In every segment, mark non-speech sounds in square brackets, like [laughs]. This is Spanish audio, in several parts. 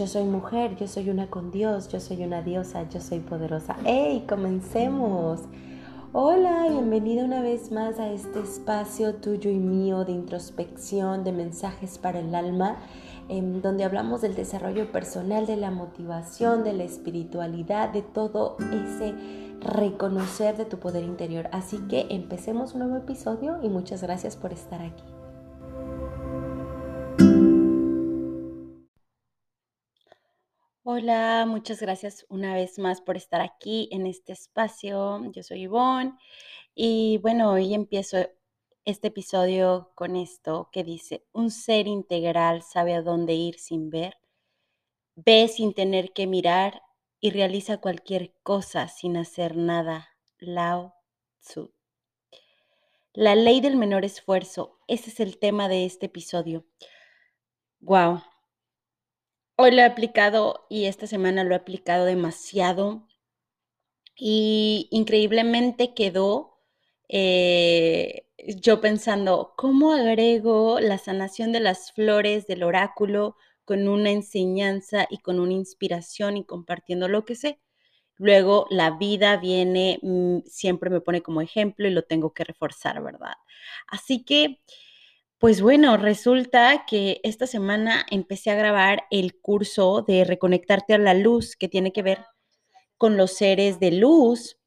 Yo soy mujer, yo soy una con Dios, yo soy una diosa, yo soy poderosa. ¡Hey! Comencemos. Hola, bienvenida una vez más a este espacio tuyo y mío de introspección, de mensajes para el alma, en donde hablamos del desarrollo personal, de la motivación, de la espiritualidad, de todo ese reconocer de tu poder interior. Así que empecemos un nuevo episodio y muchas gracias por estar aquí. Hola, muchas gracias una vez más por estar aquí en este espacio. Yo soy Ivonne y bueno, hoy empiezo este episodio con esto que dice, un ser integral sabe a dónde ir sin ver, ve sin tener que mirar y realiza cualquier cosa sin hacer nada. Lao Tzu. La ley del menor esfuerzo, ese es el tema de este episodio. Wow, Hoy lo he aplicado y esta semana lo he aplicado demasiado y increíblemente quedó eh, yo pensando, ¿cómo agrego la sanación de las flores del oráculo con una enseñanza y con una inspiración y compartiendo lo que sé? Luego la vida viene, mm, siempre me pone como ejemplo y lo tengo que reforzar, ¿verdad? Así que pues bueno, resulta que esta semana empecé a grabar el curso de Reconectarte a la Luz, que tiene que ver con los seres de luz.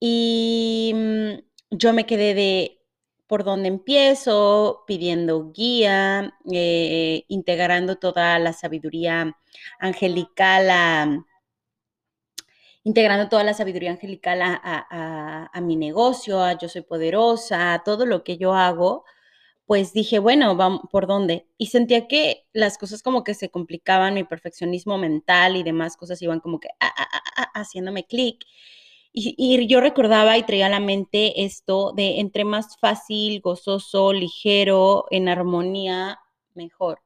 Y mm, yo me quedé de por dónde empiezo, pidiendo guía, eh, integrando toda la sabiduría angelical integrando toda la sabiduría angelical a, mi negocio, a Yo Soy Poderosa, a todo lo que yo hago pues dije, bueno, vamos, ¿por dónde? Y sentía que las cosas como que se complicaban, mi perfeccionismo mental y demás cosas iban como que ah, ah, ah, haciéndome clic. Y, y, yo recordaba y traía a la mente esto de entre más fácil, gozoso, ligero, en armonía, mejor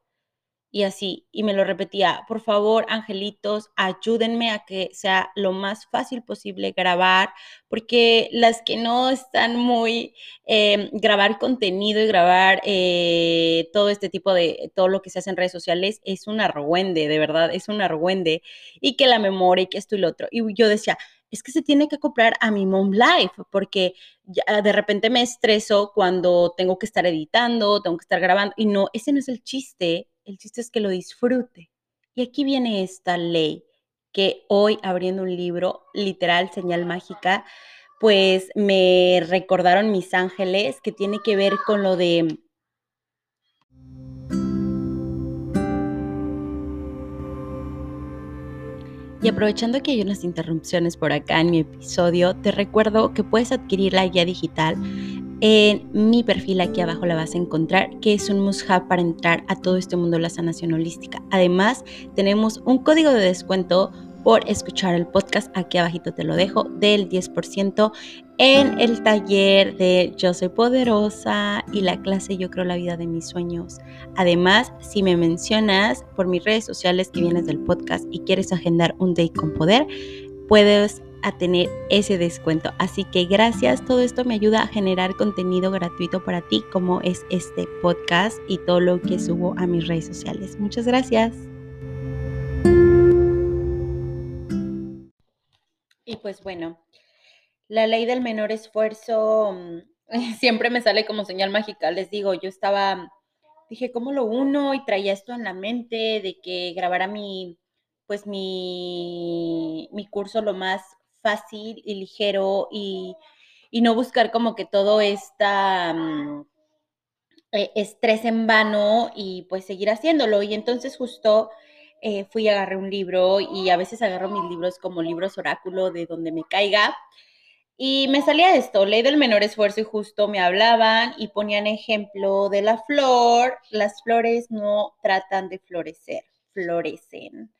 y así, y me lo repetía, por favor, angelitos, ayúdenme a que sea lo más fácil posible grabar, porque las que no están muy, em, grabar contenido y grabar eh, todo este tipo de, todo lo que se hace en redes sociales es un argüende, de verdad, es un argüende, y que la memoria y que esto y lo otro. Y yo decía, es que se tiene que acoplar a mi mom life, porque de repente me estreso cuando tengo que estar editando, tengo que estar grabando, y no, ese no es el chiste el chiste es que lo disfrute. Y aquí viene esta ley que hoy abriendo un libro, literal, señal mágica, pues me recordaron mis ángeles que tiene que ver con lo de... Y aprovechando que hay unas interrupciones por acá en mi episodio, te recuerdo que puedes adquirir la guía digital en mi perfil aquí abajo la vas a encontrar, que es un must have para entrar a todo este mundo de la sanación holística. Además, tenemos un código de descuento por escuchar el podcast. Aquí abajito te lo dejo del 10% en el taller de Yo Soy Poderosa y la clase Yo Creo la Vida de mis Sueños. Además, si me mencionas por mis redes sociales que vienes del podcast y quieres agendar un day con poder, puedes a tener ese descuento. Así que gracias, todo esto me ayuda a generar contenido gratuito para ti como es este podcast y todo lo que subo a mis redes sociales. Muchas gracias. Y pues bueno, la ley del menor esfuerzo mm, [laughs] siempre me sale como señal mágica. Les digo, yo estaba, dije, ¿cómo lo uno? Y traía esto en la mente de que grabara mi, pues mi, mi curso lo más fácil y ligero y, no buscar como que todo esta mm, e, estrés en vano y pues seguir haciéndolo. Y entonces justo eh, fui y agarré un libro y a veces agarro mis libros como libros oráculo de donde me caiga. Y me salía esto, ley del menor esfuerzo y justo me hablaban y ponían ejemplo de la flor. Las flores no tratan de florecer, florecen.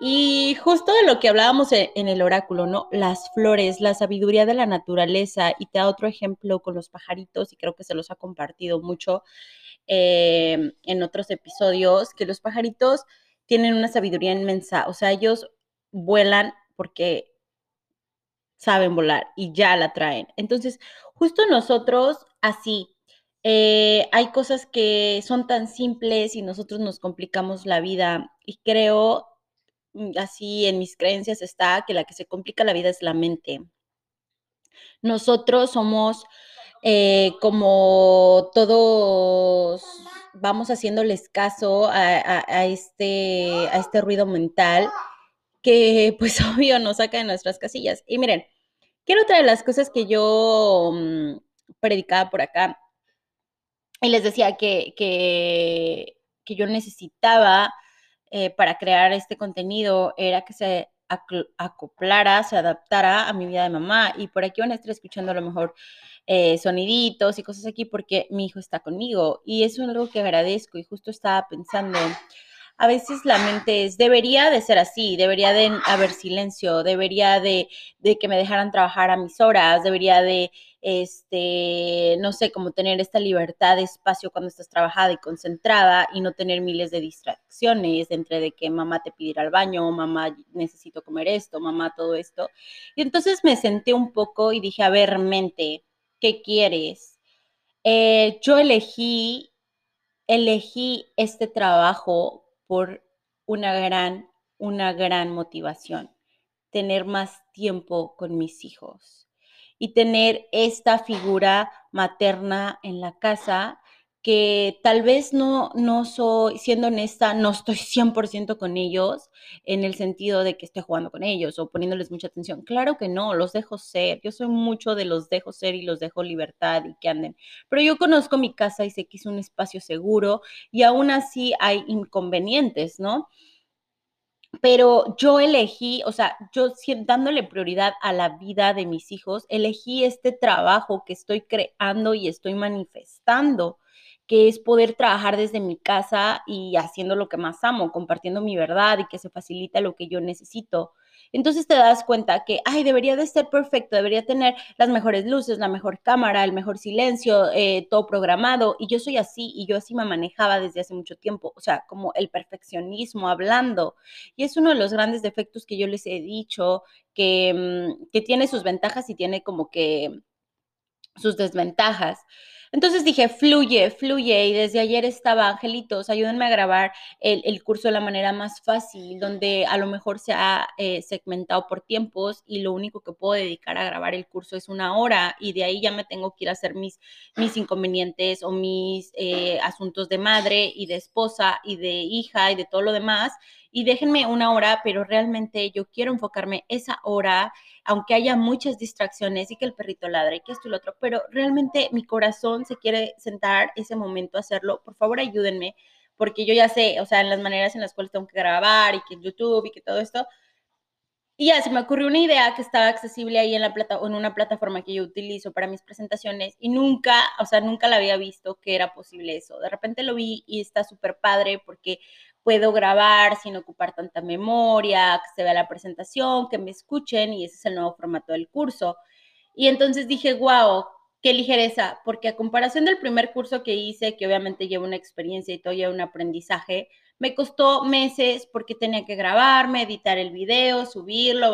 Y justo de lo que hablábamos e, en el oráculo, ¿no? Las flores, la sabiduría de la naturaleza, y te da otro ejemplo con los pajaritos, y creo que se los ha compartido mucho em, en otros episodios, que los pajaritos tienen una sabiduría inmensa, o sea, ellos vuelan porque saben volar y ya la traen. Entonces, justo nosotros así, eh, hay cosas que son tan simples y nosotros nos complicamos la vida. Y creo, así en mis creencias está, que la que se complica la vida es la mente. Nosotros somos eh, como todos vamos haciéndoles caso a, este, a este ruido mental que pues [laughs] obvio nos saca de nuestras casillas. Y miren, quiero otra de las cosas que yo mm, predicaba por acá y les decía que, que, yo necesitaba eh, para crear este contenido era que se acoplara, se adaptara a mi vida de mamá. Y por aquí van a estar escuchando a lo mejor eh, soniditos y cosas aquí porque mi hijo está conmigo. Y eso es algo que agradezco y justo estaba pensando. A veces la mente es, debería de ser así, debería de haber silencio, debería de, de que me dejaran trabajar a mis horas, debería de este, no sé, como tener esta libertad de espacio cuando estás trabajada y concentrada y no tener miles de distracciones entre de que mamá te pide ir al baño, mamá necesito comer esto, mamá todo esto. Y entonces me senté un poco y dije, a ver, mente, ¿qué quieres? Eh, yo elegí, elegí este trabajo por una gran, una gran motivación, tener más tiempo con mis hijos y tener esta figura materna en la casa que tal vez no, no soy, siendo honesta, no estoy [laughs] 100% con ellos en el sentido de que esté jugando con ellos o poniéndoles mucha atención. Claro que no, los dejo ser. Yo soy mucho de los dejo ser y los dejo libertad y que anden. Pero yo conozco mi casa y sé que es un espacio seguro y aún así hay inconvenientes, ¿no? Pero yo elegí, o sea, yo dándole prioridad a la vida de mis hijos, elegí este trabajo que estoy creando y estoy manifestando, que es poder trabajar desde mi casa y haciendo lo que más amo, compartiendo mi verdad y que se facilita lo que yo necesito. Entonces te das cuenta que, ay, debería de ser perfecto, debería tener las mejores luces, la mejor cámara, el mejor silencio, eh, todo programado. Y yo soy así y yo así me manejaba desde hace mucho tiempo, o sea, como el perfeccionismo hablando. Y es uno de los grandes defectos que yo les he dicho, que, mm, que tiene sus ventajas y tiene como que sus desventajas. Entonces dije, fluye, fluye. Y desde ayer estaba, angelitos, ayúdenme a grabar el, curso de la manera más fácil, donde a lo mejor se ha eh, segmentado por tiempos y lo único que puedo dedicar a grabar el curso es una hora y de ahí ya me tengo que ir a hacer mis, mis inconvenientes o mis eh, asuntos de madre y de esposa y de hija y de todo lo demás y déjenme una hora, pero realmente yo quiero enfocarme esa hora, aunque haya muchas distracciones y que el perrito ladre y que esto y lo otro, pero realmente mi corazón se quiere sentar ese momento a hacerlo. Por favor, ayúdenme, porque yo ya sé, o sea, en las maneras en las cuales tengo que grabar y que YouTube y que todo esto, y ya se me ocurrió una idea que estaba accesible ahí en, la plata, en una plataforma que yo utilizo para mis presentaciones y nunca, o sea, nunca la había visto que era posible eso. De repente lo vi y está súper padre porque puedo grabar sin ocupar tanta memoria, que se vea la presentación, que me escuchen y ese es el nuevo formato del curso. Y entonces dije, wow, qué ligereza, porque a comparación del primer curso que hice, que obviamente lleva una experiencia y todo un aprendizaje, me costó meses porque tenía que grabarme, editar el video, subirlo,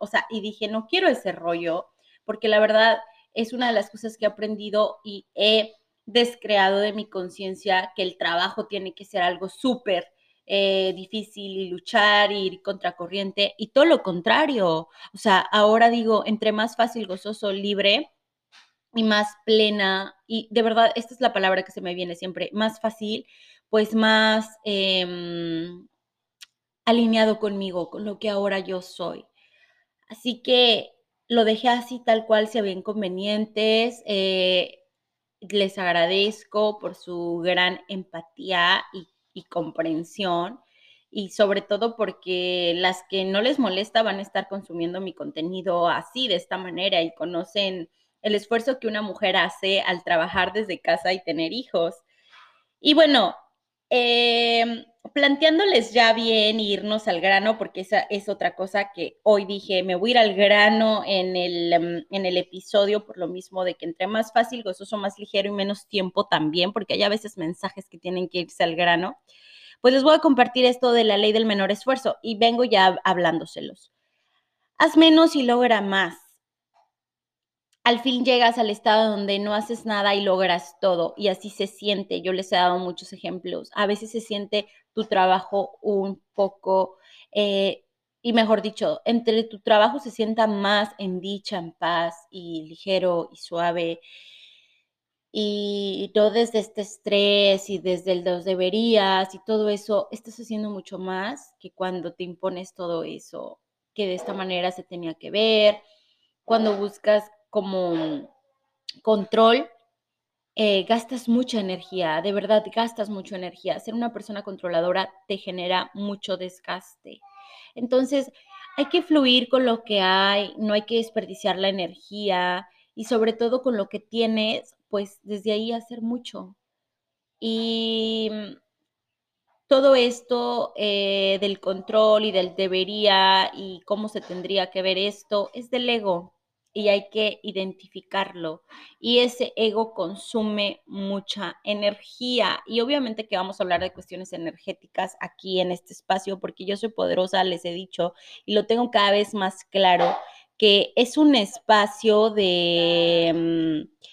o sea, y dije, no quiero ese rollo, porque la verdad es una de las cosas que he aprendido y he descreado de mi conciencia que el trabajo tiene que ser algo súper eh, difícil y luchar y ir contracorriente y todo lo contrario. O sea, ahora digo, entre más fácil, gozoso, libre y más plena, y de verdad, esta es la palabra que se me viene siempre, más fácil, pues más em, alineado conmigo, con lo que ahora yo soy. Así que lo dejé así tal cual si había inconvenientes. Eh, les agradezco por su gran empatía y, comprensión y sobre todo porque las que no les molesta van a estar consumiendo mi contenido así, de esta manera y conocen el esfuerzo que una mujer hace al trabajar desde casa y tener hijos. Y bueno, eh, planteándoles ya bien irnos al grano, porque esa es otra cosa que hoy dije, me voy a ir al grano en el, em, en el episodio por lo mismo de que entre más fácil, gozoso, más ligero y menos tiempo también, porque hay a veces mensajes que tienen que irse al grano. Pues les voy a compartir esto de la ley del menor esfuerzo y vengo ya hablándoselos. Haz menos y logra más. Al fin llegas al estado donde no haces nada y logras todo y así se siente. Yo les he dado muchos ejemplos. A veces se siente tu trabajo un poco, eh, y mejor dicho, entre tu trabajo se sienta más en dicha, en paz y ligero y suave. Y no desde este estrés y desde el dos deberías y todo eso, estás haciendo mucho más que cuando te impones todo eso, que de esta manera se tenía que ver, cuando buscas como control, eh, gastas mucha energía, de verdad gastas mucha energía. Ser una persona controladora te genera mucho desgaste. Entonces, hay que fluir con lo que hay, no hay que desperdiciar la energía y sobre todo con lo que tienes, pues desde ahí hacer mucho. Y todo esto eh, del control y del debería y cómo se tendría que ver esto es del ego y hay que identificarlo. Y ese ego consume mucha energía. Y obviamente que vamos a hablar de cuestiones energéticas aquí en este espacio, porque yo soy poderosa, les he dicho, y lo tengo cada vez más claro, que es un espacio de... Mm,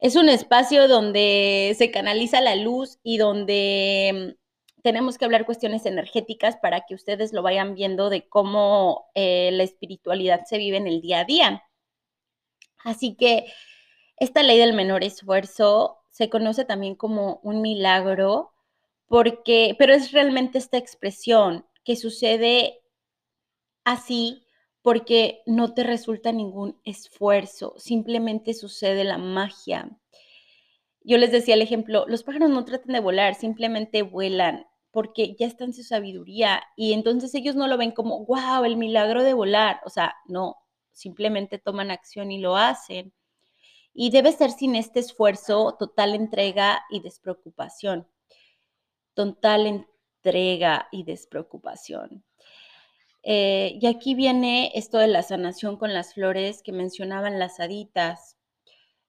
es un espacio donde se canaliza la luz y donde tenemos que hablar cuestiones energéticas para que ustedes lo vayan viendo de cómo eh, la espiritualidad se vive en el día a día. Así que esta ley del menor esfuerzo se conoce también como un milagro, porque, pero es realmente esta expresión que sucede así porque no te resulta ningún esfuerzo, simplemente sucede la magia. Yo les decía el ejemplo, los pájaros no tratan de volar, simplemente vuelan porque ya está en su sabiduría y entonces ellos no lo ven como, wow, el milagro de volar, o sea, no, simplemente toman acción y lo hacen. Y debe ser sin este esfuerzo, total entrega y despreocupación. Total entrega y despreocupación. Eh, y aquí viene esto de la sanación con las flores que mencionaban las haditas.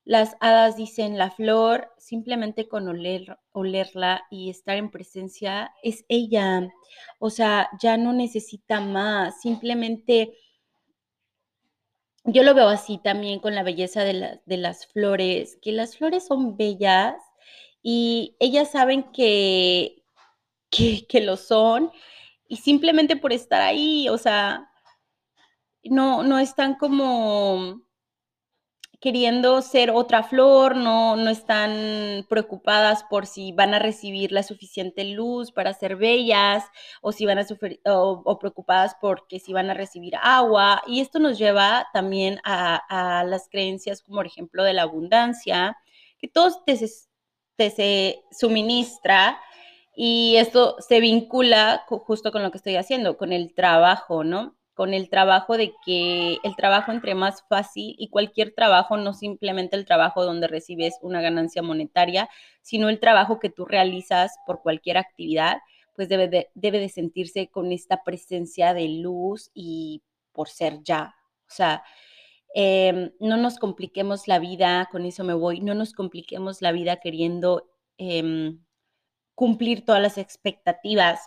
Las hadas dicen, la flor, simplemente con oler, olerla y estar en presencia, es ella. O sea, ya no necesita más, simplemente... Yo lo veo así también con la belleza de, de las flores, que las flores son bellas y ellas saben que, que, que lo son y simplemente por estar ahí, o sea, no, no están como queriendo ser otra flor, no, no están preocupadas por si van a recibir la suficiente luz para ser bellas o si van a sufrir o, preocupadas porque si van a recibir agua. Y esto nos lleva también a, las creencias como por ejemplo de la abundancia, que todo te, te se suministra y esto se vincula justo con lo que estoy haciendo, con el trabajo, ¿no? Con el trabajo de que el trabajo entre más fácil y cualquier trabajo, no simplemente el trabajo donde recibes una ganancia monetaria, sino el trabajo que tú realizas por cualquier actividad, pues debe de, debe de sentirse con esta presencia de luz y por ser ya. O sea, em, no nos compliquemos la vida, con eso me voy, no nos compliquemos la vida queriendo em, cumplir todas las expectativas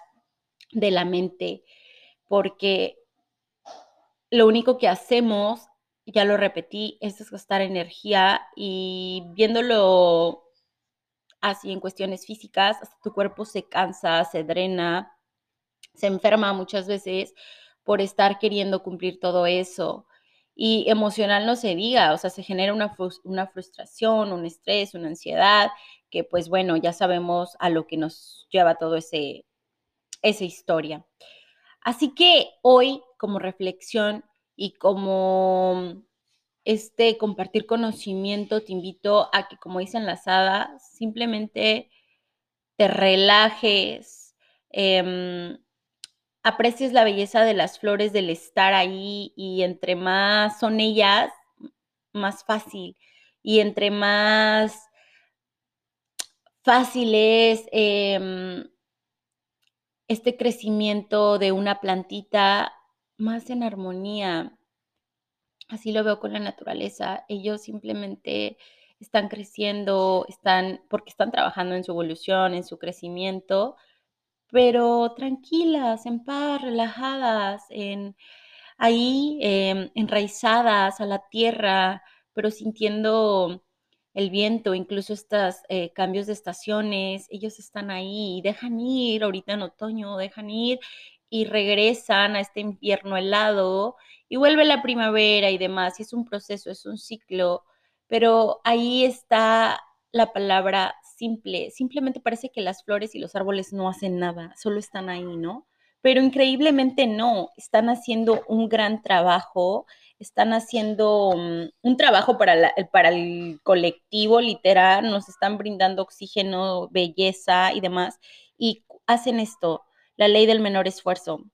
de la mente, porque lo único que hacemos, ya lo repetí, es desgastar energía y viéndolo así en cuestiones físicas, hasta tu cuerpo se cansa, se drena, se enferma muchas veces por estar queriendo cumplir todo eso. Y emocional no se diga, o sea, se genera una, una frustración, un estrés, una ansiedad, que pues bueno, ya sabemos a lo que nos lleva todo ese, esa historia. Así que hoy, como reflexión y como este compartir conocimiento, te invito a que, como dicen las hadas, simplemente te relajes, em, aprecies la belleza de las flores, del estar ahí y entre más son ellas, más fácil. Y entre más fácil es em, este crecimiento de una plantita más en armonía. Así lo veo con la naturaleza. Ellos simplemente están creciendo, están porque están trabajando en su evolución, en su crecimiento, pero tranquilas, en paz, relajadas, en ahí em, enraizadas a la tierra, pero sintiendo el viento, incluso estos eh, cambios de estaciones, ellos están ahí, dejan ir ahorita en otoño, dejan ir y regresan a este invierno helado y vuelve la primavera y demás, y es un proceso, es un ciclo, pero ahí está la palabra simple, simplemente parece que las flores y los árboles no hacen nada, solo están ahí, ¿no? Pero increíblemente no, están haciendo un gran trabajo, están haciendo um, un trabajo para, para el colectivo, literal, nos están brindando oxígeno, belleza y demás, y hacen esto, la ley del menor esfuerzo.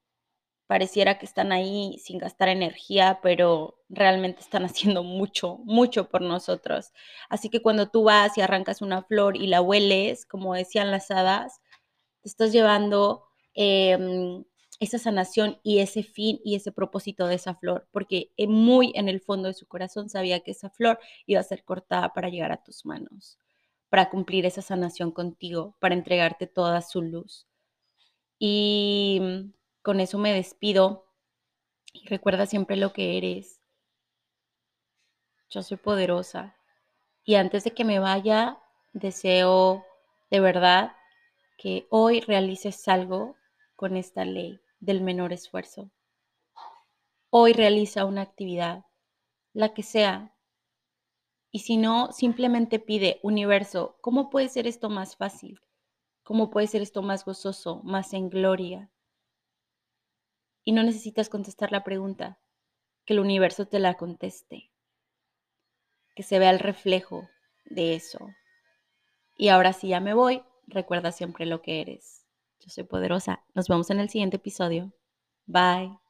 Pareciera que están ahí sin gastar energía, pero realmente están [laughs] haciendo mucho, mucho por nosotros. Así que cuando tú vas y arrancas una flor y la hueles, como decían las hadas, te estás llevando em, esa sanación y ese fin y ese propósito de esa flor, porque muy en el fondo de su corazón sabía que esa flor iba a ser cortada para llegar a tus manos, para cumplir esa sanación contigo, para entregarte toda su luz. Y mm, con eso me despido. Recuerda siempre lo que eres. Yo soy poderosa. Y antes de que me vaya, deseo de verdad que hoy realices algo con esta ley del menor esfuerzo. Hoy realiza una actividad, la que sea. Y si no, simplemente pide, universo, ¿cómo puede ser esto más fácil? ¿Cómo puede ser esto más gozoso, más en gloria? Y no necesitas contestar la pregunta, que el universo te la conteste, que se vea el reflejo de eso. Y ahora sí ya me voy, recuerda siempre lo que eres. Yo soy poderosa. Nos vemos en el siguiente episodio. Bye.